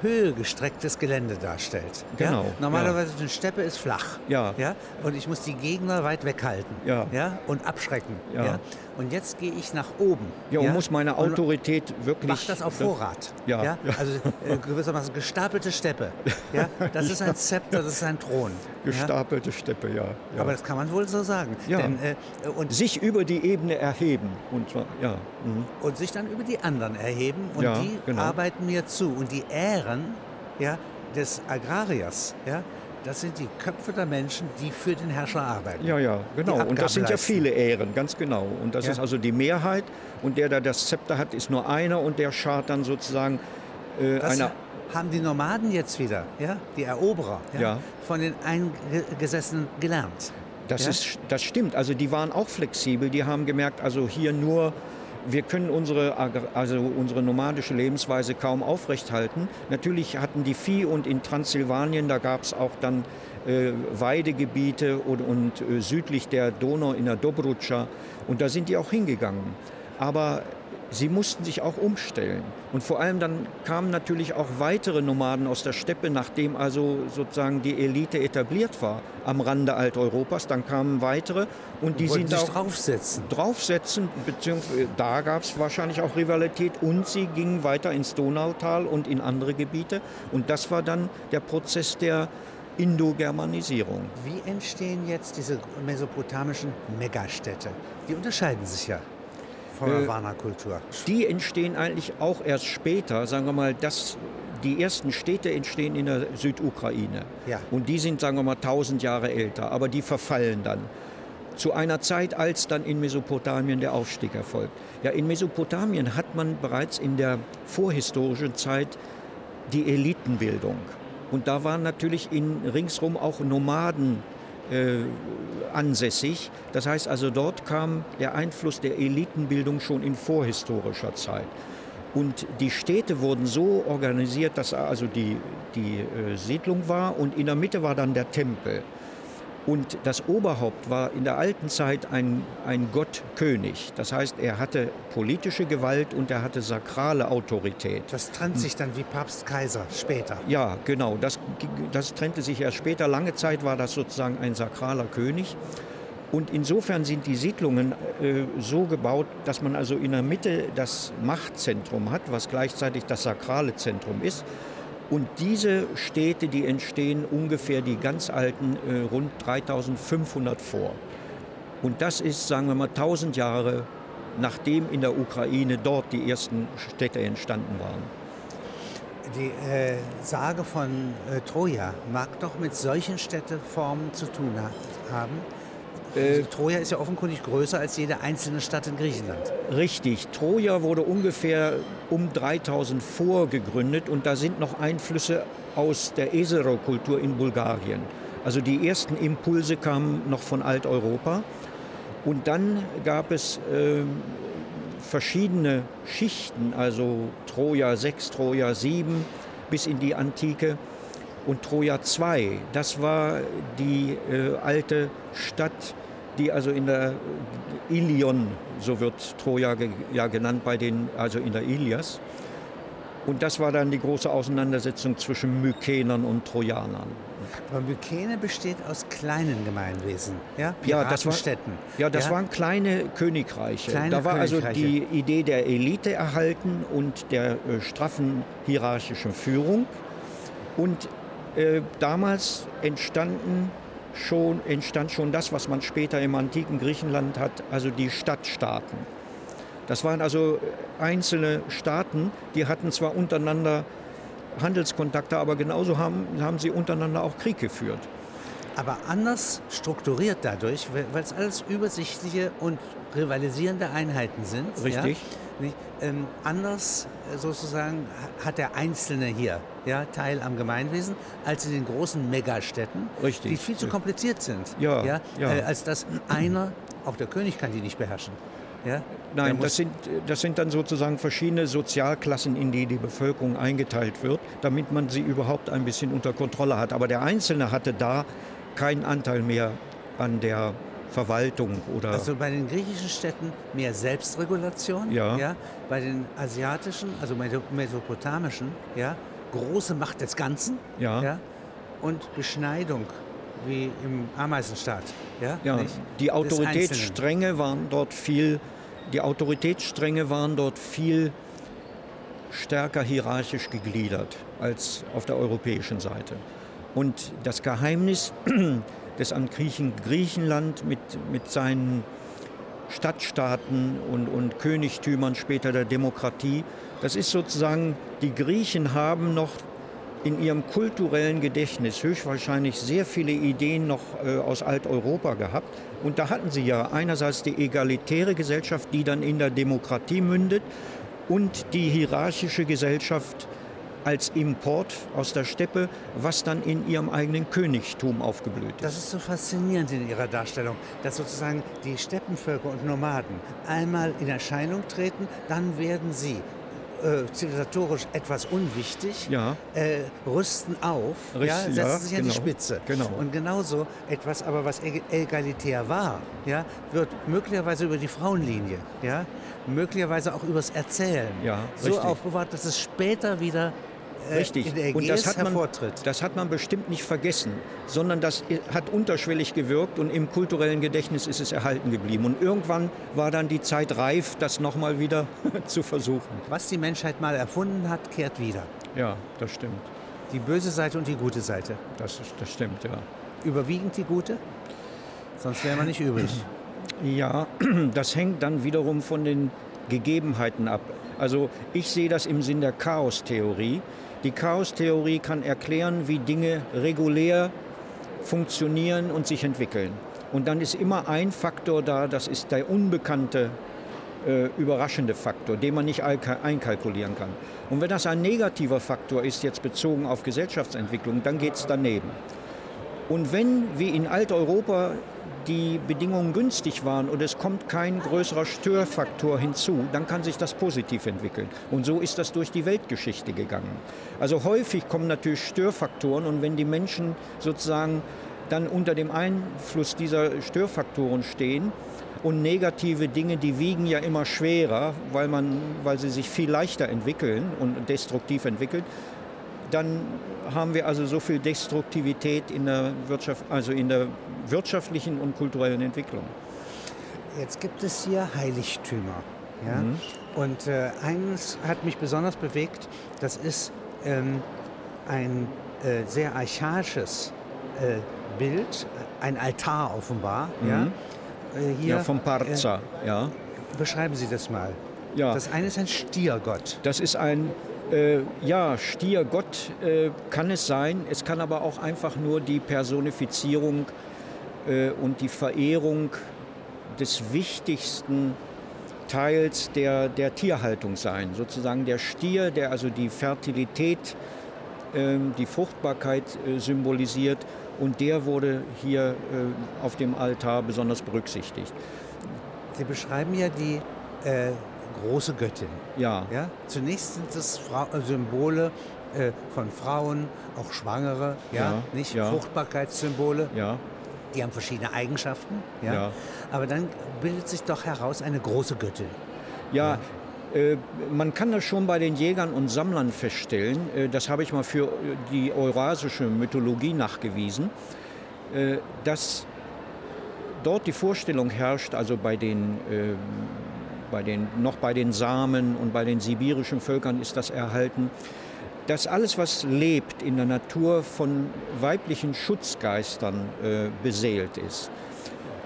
Höhe gestrecktes Gelände darstellt. Genau, Ja? Normalerweise eine Steppe ist flach. Ja. Ja? Und ich muss die Gegner weit weghalten. Ja. Ja? Und abschrecken. Ja. Ja? Und jetzt gehe ich nach oben. Ja, und muss meine Und Autorität wirklich... Mach das auf Vorrat. Ja, ja. Also äh, gewissermaßen gestapelte Steppe. Ja? Das ist ein Zepter, das ist ein Thron. Ja? Gestapelte Steppe, ja. ja. Aber das kann man wohl so sagen. Ja. Denn, äh, und sich über die Ebene erheben. Und ja. Mhm. und sich dann über die anderen erheben und Ja, die genau. arbeiten mir zu. Und die Ähren ja, des Agrariers, ja, das sind die Köpfe der Menschen, die für den Herrscher arbeiten. Ja, ja, genau. Und das sind ja viele Ehren, ganz genau. Und das Ja. ist also die Mehrheit. Und der, der das Zepter hat, ist nur einer und der schart dann sozusagen äh, Das einer. haben die Nomaden jetzt wieder, ja, die Eroberer, ja, Ja. von den Eingesessenen gelernt. Das, Ja? ist, das stimmt. Also die waren auch flexibel. Die haben gemerkt, also hier nur, wir können unsere, also unsere nomadische Lebensweise kaum aufrechthalten. Natürlich hatten die Vieh und in Transsilvanien, da gab es auch dann äh, Weidegebiete und, und äh, südlich der Donau in der Dobrudscha. Und da sind die auch hingegangen. Aber sie mussten sich auch umstellen. Und vor allem dann kamen natürlich auch weitere Nomaden aus der Steppe, nachdem also sozusagen die Elite etabliert war am Rande Alteuropas. Dann kamen weitere und die Wollten sind sich draufsetzen. draufsetzen, beziehungsweise da gab es wahrscheinlich auch Rivalität und sie gingen weiter ins Donautal und in andere Gebiete. Und das war dann der Prozess der Indogermanisierung. Wie entstehen jetzt diese mesopotamischen Megastädte? Die unterscheiden sich ja von der Äh. Die entstehen eigentlich auch erst später, sagen wir mal, dass die ersten Städte entstehen in der Südukraine. Ja. Und die sind, sagen wir mal, 1000 Jahre älter, aber die verfallen dann. Zu einer Zeit, als dann in Mesopotamien der Aufstieg erfolgt. Ja, in Mesopotamien hat man bereits in der vorhistorischen Zeit die Elitenbildung. Und da waren natürlich in, ringsrum auch Nomaden äh, ansässig. Das heißt also, dort kam der Einfluss der Elitenbildung schon in vorhistorischer Zeit. Und die Städte wurden so organisiert, dass also die, die äh, Siedlung war und in der Mitte war dann der Tempel. Und das Oberhaupt war in der alten Zeit ein, ein Gottkönig. Das heißt, er hatte politische Gewalt und er hatte sakrale Autorität. Das trennt sich dann wie Papst Kaiser später. Ja, genau. Das, das trennte sich erst später. Lange Zeit war das sozusagen ein sakraler König. Und insofern sind die Siedlungen äh, so gebaut, dass man also in der Mitte das Machtzentrum hat, was gleichzeitig das sakrale Zentrum ist. Und diese Städte, die entstehen ungefähr die ganz alten äh, rund 3500 vor. Und das ist, sagen wir mal, 1000 Jahre nachdem in der Ukraine dort die ersten Städte entstanden waren. Die äh, Sage von äh, Troja mag doch mit solchen Städteformen zu tun ha haben. Äh, Troja ist ja offenkundig größer als jede einzelne Stadt in Griechenland. Richtig. Troja wurde ungefähr um 3000 vor gegründet und da sind noch Einflüsse aus der Esero-Kultur in Bulgarien. Also die ersten Impulse kamen noch von Alteuropa. Und dann gab es ähm, verschiedene Schichten, also Troja 6, Troja 7 bis in die Antike und Troja 2. Das war die äh, alte Stadt, die also in der Ilion, so wird Troja ja genannt bei den, also in der Ilias. Und das war dann die große Auseinandersetzung zwischen Mykenern und Trojanern. Aber Mykene besteht aus kleinen Gemeinwesen, ja? Ja, das war-. Ja, das waren kleine Königreiche. Kleine da war also die Idee der Elite erhalten und der äh, straffen hierarchischen Führung. Und äh, damals entstanden schon, entstand schon das, was man später im antiken Griechenland hat, also die Stadtstaaten. Das waren also einzelne Staaten, die hatten zwar untereinander Handelskontakte, aber genauso haben, haben sie untereinander auch Krieg geführt. Aber anders strukturiert dadurch, weil es alles übersichtliche und rivalisierende Einheiten sind. Richtig. Ja? Ähm, anders äh, sozusagen hat der Einzelne hier ja, Teil am Gemeinwesen als in den großen Megastädten, Richtig. die viel zu kompliziert sind. Ja, ja, ja. Äh, als dass einer, auch der König kann die nicht beherrschen. Ja? Nein, das sind, das sind dann sozusagen verschiedene Sozialklassen, in die die Bevölkerung eingeteilt wird, damit man sie überhaupt ein bisschen unter Kontrolle hat. Aber der Einzelne hatte da keinen Anteil mehr an der Verwaltung oder. Also bei den griechischen Städten mehr Selbstregulation, Ja. ja. Bei den asiatischen, also meso- mesopotamischen, ja, große Macht des Ganzen, Ja. und Beschneidung wie im Ameisenstaat, ja. ja, nicht? die Autoritätsstränge waren dort viel, die Autoritätsstränge waren dort viel stärker hierarchisch gegliedert als auf der europäischen Seite. Und das Geheimnis des antiken Griechenland mit, mit seinen Stadtstaaten und, und Königtümern später der Demokratie, das ist sozusagen, die Griechen haben noch in ihrem kulturellen Gedächtnis höchstwahrscheinlich sehr viele Ideen noch äh, aus Alteuropa gehabt. Und da hatten sie ja einerseits die egalitäre Gesellschaft, die dann in der Demokratie mündet, und die hierarchische Gesellschaft als Import aus der Steppe, was dann in ihrem eigenen Königtum aufgeblüht ist. Das ist so faszinierend in ihrer Darstellung, dass sozusagen die Steppenvölker und Nomaden einmal in Erscheinung treten, dann werden sie äh, zivilisatorisch etwas unwichtig, Ja. äh, rüsten auf, ja, Richtig, setzen ja, sich an die genau, Spitze. genau. Und genauso etwas, aber was eg- egalitär war, ja, wird möglicherweise über die Frauenlinie, ja, möglicherweise auch übers Erzählen Ja, so richtig. aufbewahrt, dass es später wieder äh, Richtig. in der Und das hat, man, hervortritt. das hat man bestimmt nicht vergessen, sondern das hat unterschwellig gewirkt und im kulturellen Gedächtnis ist es erhalten geblieben. Und irgendwann war dann die Zeit reif, das nochmal wieder zu versuchen. Was die Menschheit mal erfunden hat, kehrt wieder. Ja, das stimmt. Die böse Seite und die gute Seite. Das, das stimmt, ja. Überwiegend die gute? Sonst wäre man nicht übrig. Ja, das hängt dann wiederum von den Gegebenheiten ab. Also ich sehe das im Sinn der Chaostheorie. Die Chaostheorie kann erklären, wie Dinge regulär funktionieren und sich entwickeln. Und dann ist immer ein Faktor da, das ist der unbekannte, äh, überraschende Faktor, den man nicht einka- einkalkulieren kann. Und wenn das ein negativer Faktor ist, jetzt bezogen auf Gesellschaftsentwicklung, dann geht es daneben. Und wenn, wie in Alteuropa, die Bedingungen günstig waren und es kommt kein größerer Störfaktor hinzu, dann kann sich das positiv entwickeln. Und so ist das durch die Weltgeschichte gegangen. Also häufig kommen natürlich Störfaktoren und wenn die Menschen sozusagen dann unter dem Einfluss dieser Störfaktoren stehen und negative Dinge, die wiegen ja immer schwerer, weil, man, weil sie sich viel leichter entwickeln und destruktiv entwickeln, dann haben wir also so viel Destruktivität in der, Wirtschaft, also in der wirtschaftlichen und kulturellen Entwicklung. Jetzt gibt es hier Heiligtümer. Ja? Und äh, eines hat mich besonders bewegt, das ist ähm, ein äh, sehr archaisches äh, Bild, ein Altar offenbar. Ja? Äh, hier, Ja, vom Parza, ja. Äh, beschreiben Sie das mal. ja. Das eine ist ein Stiergott. Das ist ein äh, ja, Stiergott äh, kann es sein. Es kann aber auch einfach nur die Personifizierung äh, und die Verehrung des wichtigsten Teils der, der Tierhaltung sein. Sozusagen der Stier, der also die Fertilität, ähm, die Fruchtbarkeit äh, symbolisiert. Und der wurde hier äh, auf dem Altar besonders berücksichtigt. Sie beschreiben ja die äh, große Göttin. Ja, Ja? Zunächst sind es äh, Symbole äh, von Frauen, auch Schwangere, ja, Ja, nicht ja. Fruchtbarkeitssymbole. ja, Die haben verschiedene Eigenschaften. Ja? Ja. Aber dann bildet sich doch heraus eine große Göttin. Ja, äh, man kann das schon bei den Jägern und Sammlern feststellen. Äh, das habe ich mal für die eurasische Mythologie nachgewiesen, dass dort die Vorstellung herrscht, also bei den, bei den, noch bei den Samen und bei den sibirischen Völkern ist das erhalten, dass alles, was lebt in der Natur, von weiblichen Schutzgeistern äh, beseelt ist.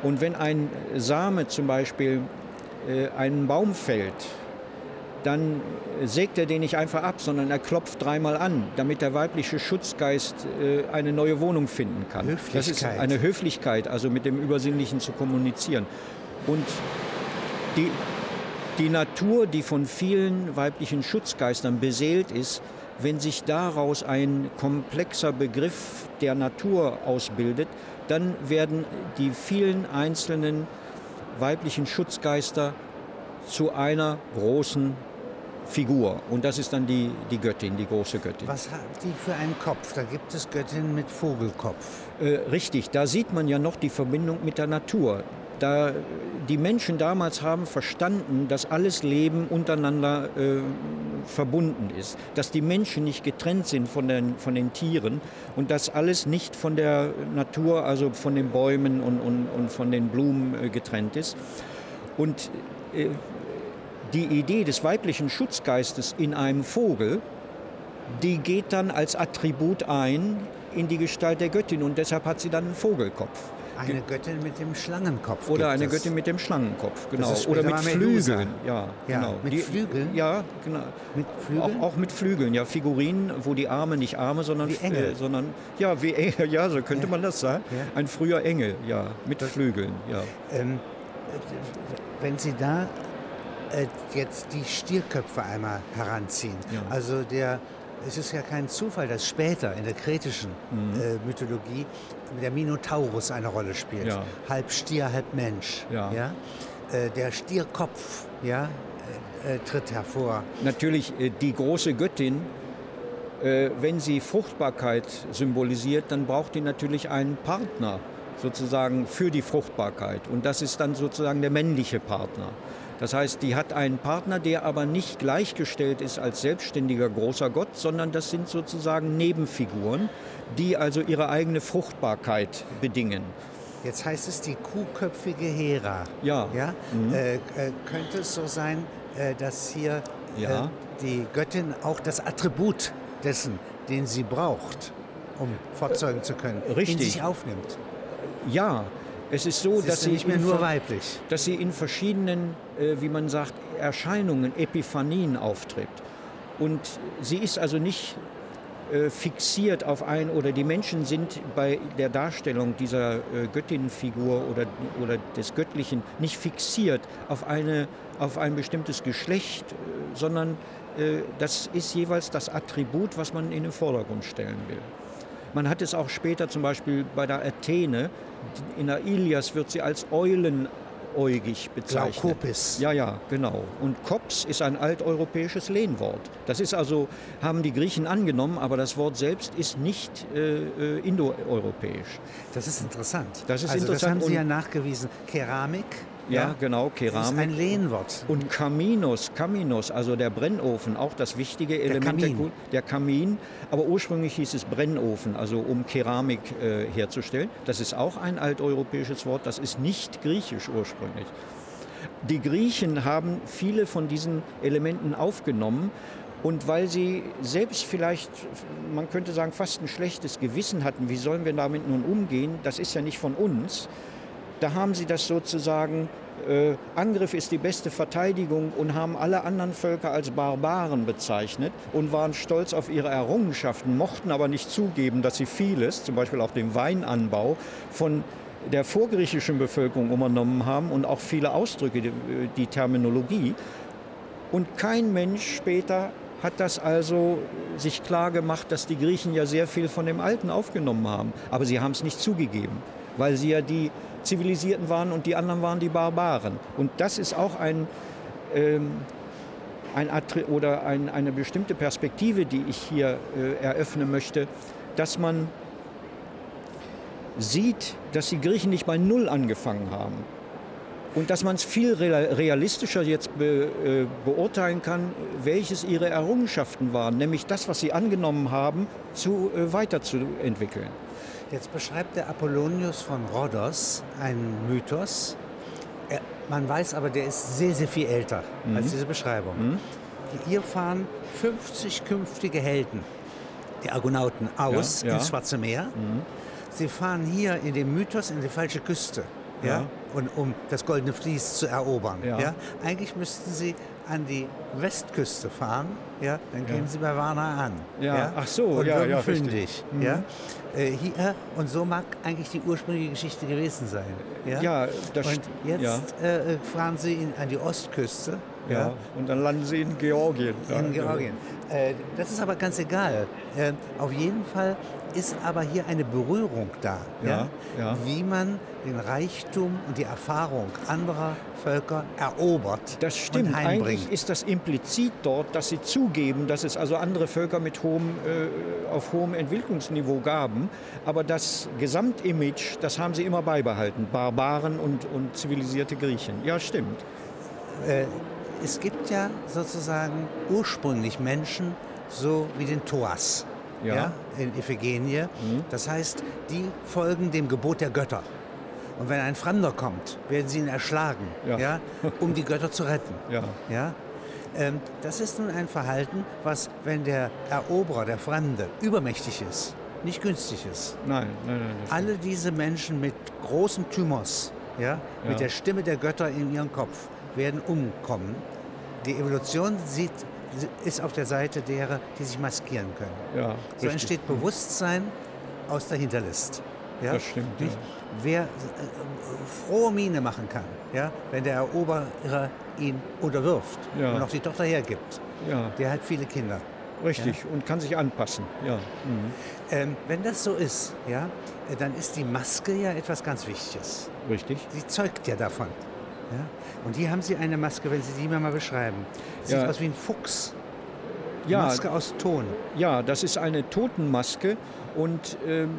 Und wenn ein Same zum Beispiel äh, einen Baum fällt, dann sägt er den nicht einfach ab, sondern er klopft dreimal an, damit der weibliche Schutzgeist äh, eine neue Wohnung finden kann. Höflichkeit. Das ist eine Höflichkeit, also mit dem Übersinnlichen zu kommunizieren. Und die, die Natur, die von vielen weiblichen Schutzgeistern beseelt ist, wenn sich daraus ein komplexer Begriff der Natur ausbildet, dann werden die vielen einzelnen weiblichen Schutzgeister zu einer großen Figur. Und das ist dann die, die Göttin, die große Göttin. Was hat die für einen Kopf? Da gibt es Göttinnen mit Vogelkopf. Äh, richtig, da sieht man ja noch die Verbindung mit der Natur. Da, die Menschen damals haben verstanden, dass alles Leben untereinander äh, verbunden ist, dass die Menschen nicht getrennt sind von den, von den Tieren und dass alles nicht von der Natur, also von den Bäumen und, und, und von den Blumen äh, getrennt ist. Und äh, die Idee des weiblichen Schutzgeistes in einem Vogel, die geht dann als Attribut ein in die Gestalt der Göttin und deshalb hat sie dann einen Vogelkopf. Eine Göttin mit dem Schlangenkopf. Oder eine es. Göttin mit dem Schlangenkopf, genau. Oder mit. Flügeln. Ja, Ja, genau. mit Flügeln? Ja, genau. Mit Flügeln? Auch, auch mit Flügeln, ja. Figurinen, wo die Arme nicht Arme, sondern Wie Engel. Äh, sondern ja, wie Engel, ja, so könnte Ja. man das sagen. Ja. Ein früher Engel, ja, mit Flügeln, ja. Ähm, wenn Sie da äh, jetzt die Stierköpfe einmal heranziehen, also der, es ist ja kein Zufall, dass später in der kretischen Mhm. äh, Mythologie der Minotaurus eine Rolle spielt. Ja. Halb Stier, halb Mensch. Ja. Äh, der Stierkopf ja, äh, tritt hervor. Natürlich die große Göttin, wenn sie Fruchtbarkeit symbolisiert, dann braucht die natürlich einen Partner sozusagen für die Fruchtbarkeit. Und das ist dann sozusagen der männliche Partner. Das heißt, die hat einen Partner, der aber nicht gleichgestellt ist als selbstständiger großer Gott, sondern das sind sozusagen Nebenfiguren, die also ihre eigene Fruchtbarkeit bedingen. Jetzt heißt es die kuhköpfige Hera. Ja. Ja? Mhm. Äh, äh, könnte es so sein, äh, dass hier Ja. äh, die Göttin auch das Attribut dessen, den sie braucht, um fortzeugen zu können, in Richtig. sich aufnimmt? Ja, es ist so, Es dass ist sie nicht mehr in nur weiblich. dass sie in verschiedenen, äh, wie man sagt, Erscheinungen, Epiphanien auftritt. Und sie ist also nicht äh, fixiert auf ein, oder die Menschen sind bei der Darstellung dieser äh, Göttinnenfigur oder, oder des Göttlichen nicht fixiert auf, eine, auf ein bestimmtes Geschlecht, äh, sondern äh, das ist jeweils das Attribut, was man in den Vordergrund stellen will. Man hat es auch später zum Beispiel bei der Athene, in der Ilias wird sie als eulenäugig bezeichnet. Glaukopis. Ja, ja, genau. Und Kops ist ein alteuropäisches Lehnwort. Das ist also, haben die Griechen angenommen, aber das Wort selbst ist nicht äh, äh, indoeuropäisch. Das ist interessant. Das ist also interessant Das haben Sie ja nachgewiesen. Keramik. Ja, genau, Das ist Keramik. ein Lehnwort. Und Kaminus, Kaminus, also der Brennofen, auch das wichtige Element Kamin. Ku- der Kamin. Aber ursprünglich hieß es Brennofen, also um Keramik äh, herzustellen. Das ist auch ein alteuropäisches Wort, das ist nicht griechisch ursprünglich. Die Griechen haben viele von diesen Elementen aufgenommen und weil sie selbst vielleicht, man könnte sagen, fast ein schlechtes Gewissen hatten, wie sollen wir damit nun umgehen, das ist ja nicht von uns, da haben sie das sozusagen, äh, Angriff ist die beste Verteidigung und haben alle anderen Völker als Barbaren bezeichnet und waren stolz auf ihre Errungenschaften, mochten aber nicht zugeben, dass sie vieles, zum Beispiel auch den Weinanbau, von der vorgriechischen Bevölkerung übernommen haben und auch viele Ausdrücke, die, die Terminologie. Und kein Mensch später hat das also sich klar gemacht, dass die Griechen ja sehr viel von dem Alten aufgenommen haben. Aber sie haben es nicht zugegeben, weil sie ja die Zivilisierten waren und die anderen waren die Barbaren. Und das ist auch ein, ähm, ein oder ein, eine bestimmte Perspektive, die ich hier äh, eröffnen möchte, dass man sieht, dass die Griechen nicht bei Null angefangen haben. Und dass man es viel real- realistischer jetzt be, äh, beurteilen kann, welches ihre Errungenschaften waren, nämlich das, was sie angenommen haben, zu, äh, weiterzuentwickeln. Jetzt beschreibt der Apollonius von Rhodos einen Mythos. Er, man weiß aber, der ist sehr, sehr viel älter Mhm. als diese Beschreibung. hier fahren 50 künftige Helden, die Argonauten, aus Ja, ja. ins Schwarze Meer. Sie fahren hier in dem Mythos in die falsche Küste. Ja. Ja. Und um das Goldene Vlies zu erobern. Ja. Eigentlich müssten Sie an die Westküste fahren, ja, dann Ja. kämen Sie bei Warna an. Ja, ach so, und ja, würden ja, fündig. Mhm. Ja. Äh, hier, und so mag eigentlich die ursprüngliche Geschichte gewesen sein. Ja, Ja, das und jetzt ja. äh, fahren Sie in, an die Ostküste. Ja. Und dann landen sie in Georgien. In Ja, Georgien. Äh, das ist aber ganz egal. Äh, auf jeden Fall ist aber hier eine Berührung da, Ja, ja. wie man den Reichtum und die Erfahrung anderer Völker erobert Das stimmt. Eigentlich ist das implizit dort, dass sie zugeben, dass es also andere Völker mit hohem, äh, auf hohem Entwicklungsniveau gaben. Aber das Gesamtimage, das haben sie immer beibehalten. Barbaren und, und zivilisierte Griechen. Ja, stimmt. Äh, es gibt ja sozusagen ursprünglich Menschen so wie den Thoas Ja. ja. in Iphigenie. Das heißt, die folgen dem Gebot der Götter. Und wenn ein Fremder kommt, werden sie ihn erschlagen, Ja. ja. um die Götter zu retten. Ja. Ja? Ähm, das ist nun ein Verhalten, was, wenn der Eroberer, der Fremde, übermächtig ist, nicht günstig ist. Nein, nein, nein. Alle diese Menschen mit großem Thymos, ja, Ja. mit der Stimme der Götter in ihrem Kopf, werden umkommen. Die Evolution sieht, ist auf der Seite derer, die sich maskieren können. Ja, So richtig. entsteht Bewusstsein aus der Hinterlist. Ja? Das stimmt, Nicht? ja. Wer äh, frohe Miene machen kann, ja? wenn der Eroberer ihn unterwirft Ja. und auch die Tochter hergibt, Ja, der hat viele Kinder. richtig. Und kann sich anpassen. Ja. Mhm. Ähm, wenn das so ist, ja, äh, dann ist die Maske ja etwas ganz Wichtiges. Richtig. Sie zeugt ja davon. Ja? Und hier haben Sie eine Maske, wenn Sie die mir mal beschreiben. Sieht Ja. aus wie ein Fuchs. Ja, Maske aus Ton. Ja, das ist eine Totenmaske und ähm,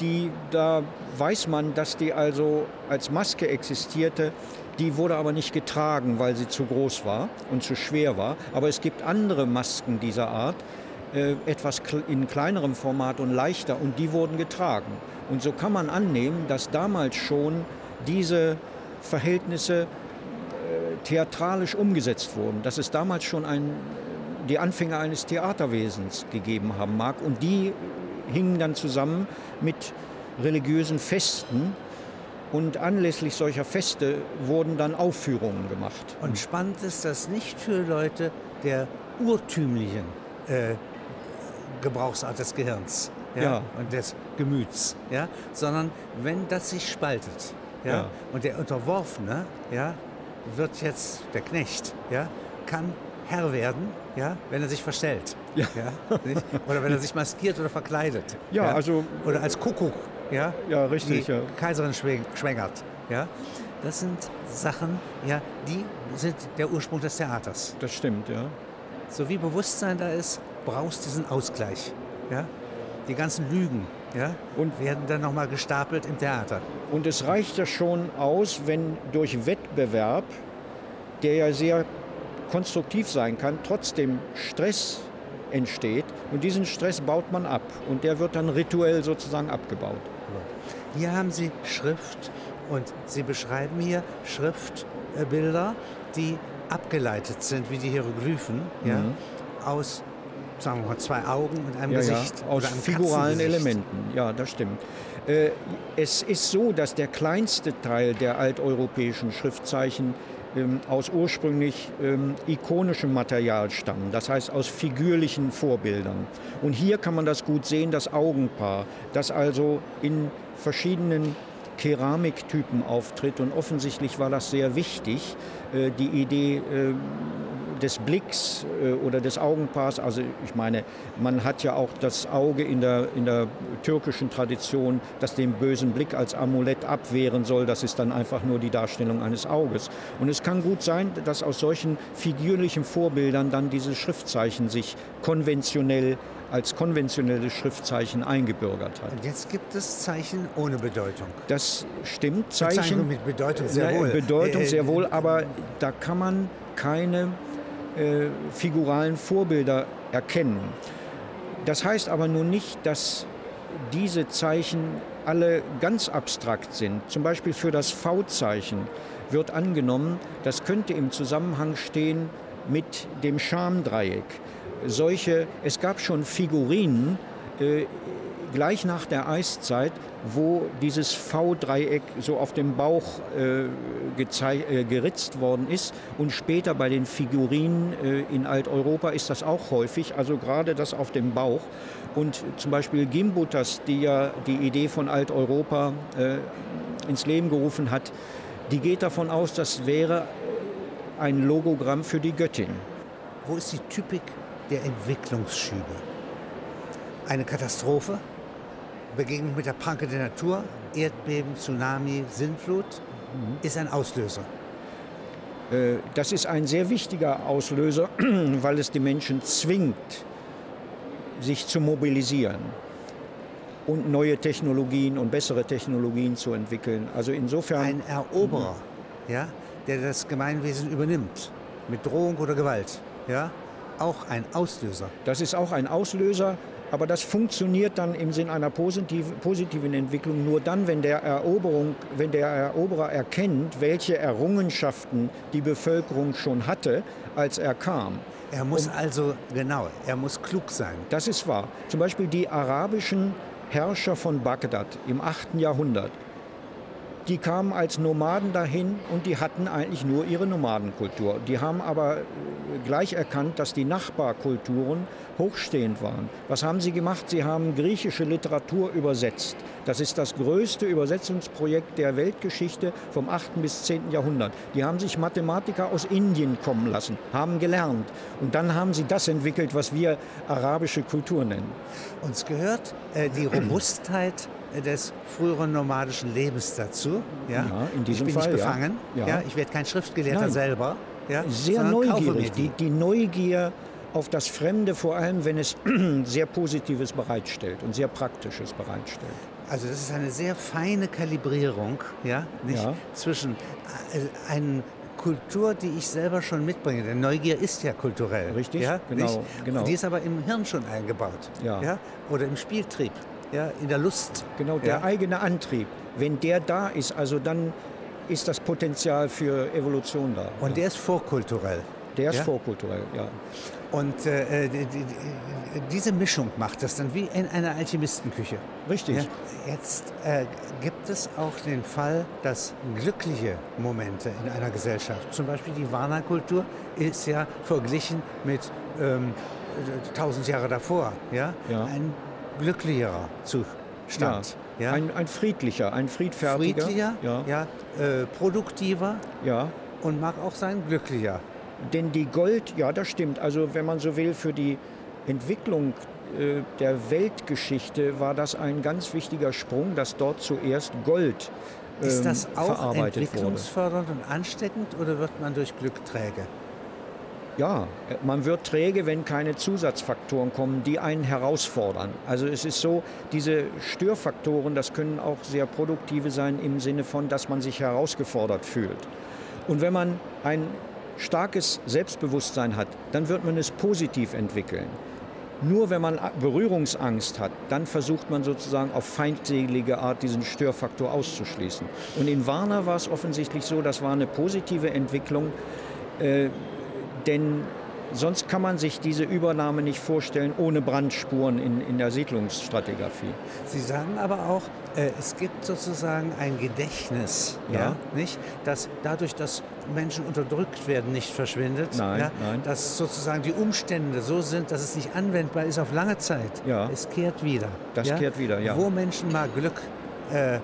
die, da weiß man, dass die also als Maske existierte. Die wurde aber nicht getragen, weil sie zu groß war und zu schwer war. Aber es gibt andere Masken dieser Art, äh, etwas in kleinerem Format und leichter und die wurden getragen. Und so kann man annehmen, dass damals schon diese Verhältnisse äh, theatralisch umgesetzt wurden, dass es damals schon ein, die Anfänge eines Theaterwesens gegeben haben mag und die hingen dann zusammen mit religiösen Festen und anlässlich solcher Feste wurden dann Aufführungen gemacht. Und spannend ist das nicht für Leute der urtümlichen äh, Gebrauchsart des Gehirns ja, Ja. und des Gemüts, ja, sondern wenn das sich spaltet. Ja, Ja. Und der Unterworfene ja, wird jetzt, der Knecht, ja, kann Herr werden, ja, wenn er sich verstellt. Ja. nicht? Oder wenn er sich maskiert oder verkleidet. Ja, also- Oder als Kuckuck, ja, Ja, richtig, die ja. Kaiserin schwäng- schwängert. Ja? Das sind Sachen, ja, die sind der Ursprung des Theaters. Das stimmt, ja. So wie Bewusstsein da ist, brauchst diesen Ausgleich. Ja? Die ganzen Lügen ja, Und- werden dann nochmal gestapelt im Theater. Und es reicht ja schon aus, wenn durch Wettbewerb, der ja sehr konstruktiv sein kann, trotzdem Stress entsteht. Und diesen Stress baut man ab. Und der wird dann rituell sozusagen abgebaut. Hier haben Sie Schrift und Sie beschreiben hier Schriftbilder, die abgeleitet sind wie die Hieroglyphen ja, aus sagen wir mal, zwei Augen und einem. Ja, Gesicht. ja, aus figuralen. Elementen. Ja, das stimmt. Äh, es ist so, dass der kleinste Teil der alteuropäischen Schriftzeichen ähm, aus ursprünglich ähm, ikonischem Material stammen, das heißt aus figürlichen Vorbildern. Und hier kann man das gut sehen, das Augenpaar, das also in verschiedenen Keramiktypen auftritt und offensichtlich war das sehr wichtig, äh, die Idee äh, des Blicks äh, oder des Augenpaars. Also ich meine, man hat ja auch das Auge in der, in der türkischen Tradition, das den bösen Blick als Amulett abwehren soll. Das ist dann einfach nur die Darstellung eines Auges. Und es kann gut sein, dass aus solchen figürlichen Vorbildern dann diese Schriftzeichen sich konventionell als konventionelles Schriftzeichen eingebürgert hat. Und jetzt gibt es Zeichen ohne Bedeutung. Das stimmt. Zeichen mit Bedeutung sehr wohl. Bedeutung Äh, sehr wohl, äh, aber da kann man keine äh, figuralen Vorbilder erkennen. Das heißt aber nun nicht, dass diese Zeichen alle ganz abstrakt sind. Zum Beispiel für das V-Zeichen wird angenommen, das könnte im Zusammenhang stehen mit dem Schamdreieck. Solche, es gab schon Figurinen, äh, gleich nach der Eiszeit, wo dieses V-Dreieck so auf dem Bauch äh, äh, geritzt worden ist. Und später bei den Figurinen äh, in Alteuropa ist das auch häufig, also gerade das auf dem Bauch. Und zum Beispiel Gimbutas, die ja die Idee von Alteuropa äh, ins Leben gerufen hat, die geht davon aus, das wäre ein Logogramm für die Göttin. Wo ist die Typik der Entwicklungsschübe? Eine Katastrophe? Begegnung mit der Pranke der Natur, Erdbeben, Tsunami, Sintflut, mhm. ist ein Auslöser. Äh, das ist ein sehr wichtiger Auslöser, weil es die Menschen zwingt, sich zu mobilisieren und neue Technologien und bessere Technologien zu entwickeln. Also insofern ein Eroberer, ja, der das Gemeinwesen übernimmt mit Drohung oder Gewalt, ja, auch ein Auslöser. Das ist auch ein Auslöser, aber das funktioniert dann im Sinn einer positiven Entwicklung nur dann, wenn der, Eroberung, wenn der Eroberer erkennt, welche Errungenschaften die Bevölkerung schon hatte, als er kam. Er muss Und, also, genau, er muss klug sein. Das ist wahr. Zum Beispiel die arabischen Herrscher von Bagdad im 8. Jahrhundert die kamen als Nomaden dahin und die hatten eigentlich nur ihre Nomadenkultur. Die haben aber äh, gleich erkannt, dass die Nachbarkulturen hochstehend waren. Was haben sie gemacht? Sie haben griechische Literatur übersetzt. Das ist das größte Übersetzungsprojekt der Weltgeschichte vom 8. bis 10. Jahrhundert. Die haben sich Mathematiker aus Indien kommen lassen, haben gelernt. Und dann haben sie das entwickelt, was wir arabische Kultur nennen. Uns gehört äh, die Robustheit des früheren nomadischen Lebens dazu. Ja, ja in diesem ich bin Fall, nicht befangen. Ja. ja. ich werde kein Schriftgelehrter Nein. selber. Ja, Sehr neugierig. Die, die Neugier auf das Fremde, vor allem wenn es sehr Positives bereitstellt und sehr Praktisches bereitstellt. Also das ist eine sehr feine Kalibrierung ja, nicht? Ja. zwischen äh, einer Kultur, die ich selber schon mitbringe. Denn Neugier ist ja kulturell. Richtig, ja, genau, genau. Die ist aber im Hirn schon eingebaut. Ja. Ja? Oder im Spieltrieb ja, in der Lust. Genau, der ja. eigene Antrieb. Wenn der da ist, also dann ist das Potenzial für Evolution da. Und der ist vorkulturell. Der ist ja? vorkulturell, ja. Und äh, die, die, diese Mischung macht das dann wie in einer Alchemistenküche. Richtig. Ja? Jetzt äh, gibt es auch den Fall, dass glückliche Momente in einer Gesellschaft, zum Beispiel die Warna-Kultur, ist ja verglichen mit ähm, 1000 Jahre davor, ja? ja. ein glücklicherer Zustand. Ja. ja. Ein, ein, friedlicher, ein friedfertiger. Friedlicher, ja, ja äh, produktiver ja. und mag auch sein glücklicher. Denn die Gold, ja, das stimmt. Also wenn man so will, für die Entwicklung äh, der Weltgeschichte war das ein ganz wichtiger Sprung, dass dort zuerst Gold ähm, Ist das auch entwicklungsfördernd wurde. und ansteckend oder wird man durch Glück träge? Ja, man wird träge, wenn keine Zusatzfaktoren kommen, die einen herausfordern. Also es ist so, diese Störfaktoren, das können auch sehr produktive sein im Sinne von, dass man sich herausgefordert fühlt. Und wenn man ein starkes Selbstbewusstsein hat, dann wird man es positiv entwickeln. Nur wenn man Berührungsangst hat, dann versucht man sozusagen auf feindselige Art diesen Störfaktor auszuschließen. Und in Warner war es offensichtlich so, das war eine positive Entwicklung. Äh, denn sonst kann man sich diese Übernahme nicht vorstellen ohne Brandspuren in, in der Siedlungsstratigraphie. Sie sagen aber auch, äh, es gibt sozusagen ein Gedächtnis, ja. ja. nicht? das dadurch, dass Menschen unterdrückt werden, nicht verschwindet. Nein, ja? nein. Dass sozusagen die Umstände so sind, dass es nicht anwendbar ist auf lange Zeit. Ja. Es kehrt wieder. Das ja? kehrt wieder, ja. Wo Menschen mal Glück äh,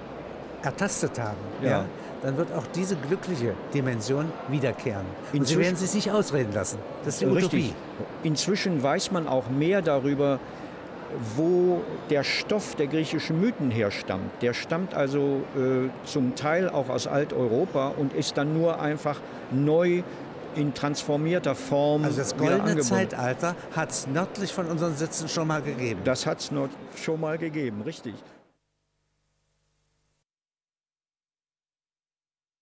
ertastet haben, ja. Dann wird auch diese glückliche Dimension wiederkehren. Und Sie werden sich nicht ausreden lassen. Das ist die Utopie. Richtig. Inzwischen weiß man auch mehr darüber, wo der Stoff der griechischen Mythen herstammt. Der stammt also äh, zum Teil auch aus Alteuropa und ist dann nur einfach neu in transformierter Form. Also das goldene Zeitalter hat es nördlich von unseren Sitzen schon mal gegeben. Das hat es schon mal gegeben, richtig.